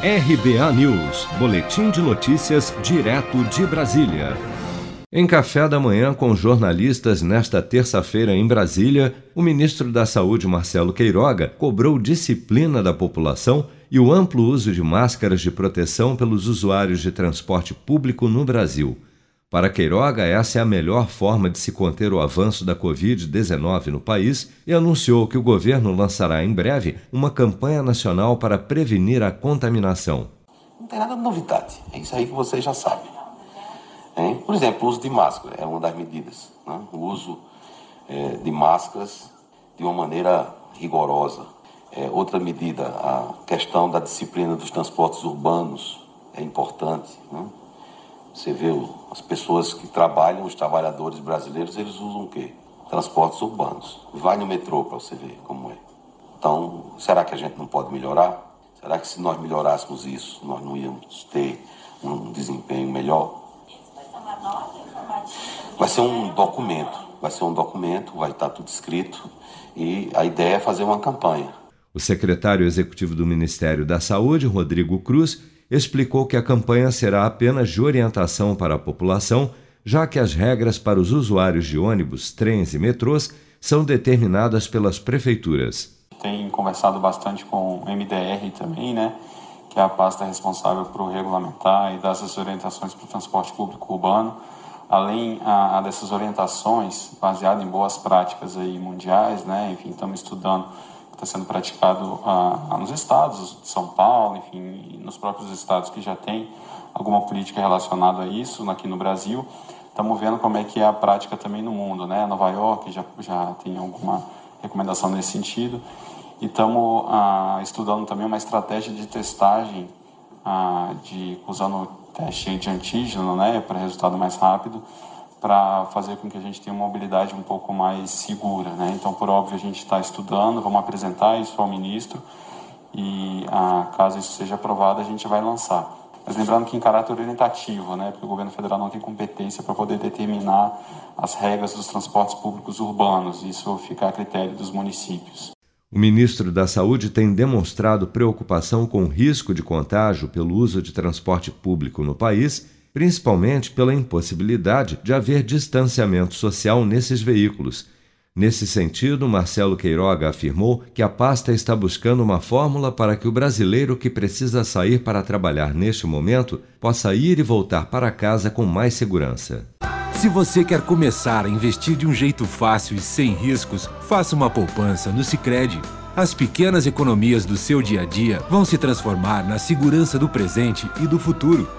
RBA News, Boletim de Notícias, direto de Brasília. Em café da manhã com jornalistas nesta terça-feira em Brasília, o ministro da Saúde, Marcelo Queiroga, cobrou disciplina da população e o amplo uso de máscaras de proteção pelos usuários de transporte público no Brasil. Para Queiroga, essa é a melhor forma de se conter o avanço da Covid-19 no país e anunciou que o governo lançará em breve uma campanha nacional para prevenir a contaminação. Não tem nada de novidade, é isso aí que vocês já sabem. Hein? Por exemplo, o uso de máscara é uma das medidas. Né? O uso é, de máscaras de uma maneira rigorosa. É, outra medida, a questão da disciplina dos transportes urbanos é importante. Né? Você vê as pessoas que trabalham, os trabalhadores brasileiros, eles usam o quê? Transportes urbanos. Vai no metrô para você ver como é. Então, será que a gente não pode melhorar? Será que se nós melhorássemos isso, nós não íamos ter um desempenho melhor? Vai ser um documento, vai ser um documento, vai estar tudo escrito e a ideia é fazer uma campanha. O secretário executivo do Ministério da Saúde, Rodrigo Cruz, explicou que a campanha será apenas de orientação para a população, já que as regras para os usuários de ônibus, trens e metrôs são determinadas pelas prefeituras. Tem conversado bastante com o MDR também, né? que é a pasta responsável por regulamentar e dar essas orientações para o transporte público urbano. Além a, a dessas orientações, baseadas em boas práticas aí mundiais, né? enfim, estamos estudando está sendo praticado ah, nos estados São Paulo, enfim, nos próprios estados que já tem alguma política relacionada a isso aqui no Brasil. Estamos vendo como é que é a prática também no mundo, né? Nova York já, já tem alguma recomendação nesse sentido. E estamos ah, estudando também uma estratégia de testagem ah, de usando teste de antígeno, né, para resultado mais rápido para fazer com que a gente tenha uma mobilidade um pouco mais segura. Né? Então, por óbvio, a gente está estudando, vamos apresentar isso ao ministro e, ah, caso isso seja aprovado, a gente vai lançar. Mas lembrando que em caráter orientativo, né? porque o governo federal não tem competência para poder determinar as regras dos transportes públicos urbanos, isso fica a critério dos municípios. O ministro da Saúde tem demonstrado preocupação com o risco de contágio pelo uso de transporte público no país principalmente pela impossibilidade de haver distanciamento social nesses veículos. Nesse sentido, Marcelo Queiroga afirmou que a pasta está buscando uma fórmula para que o brasileiro que precisa sair para trabalhar neste momento possa ir e voltar para casa com mais segurança. Se você quer começar a investir de um jeito fácil e sem riscos, faça uma poupança no Sicredi. As pequenas economias do seu dia a dia vão se transformar na segurança do presente e do futuro.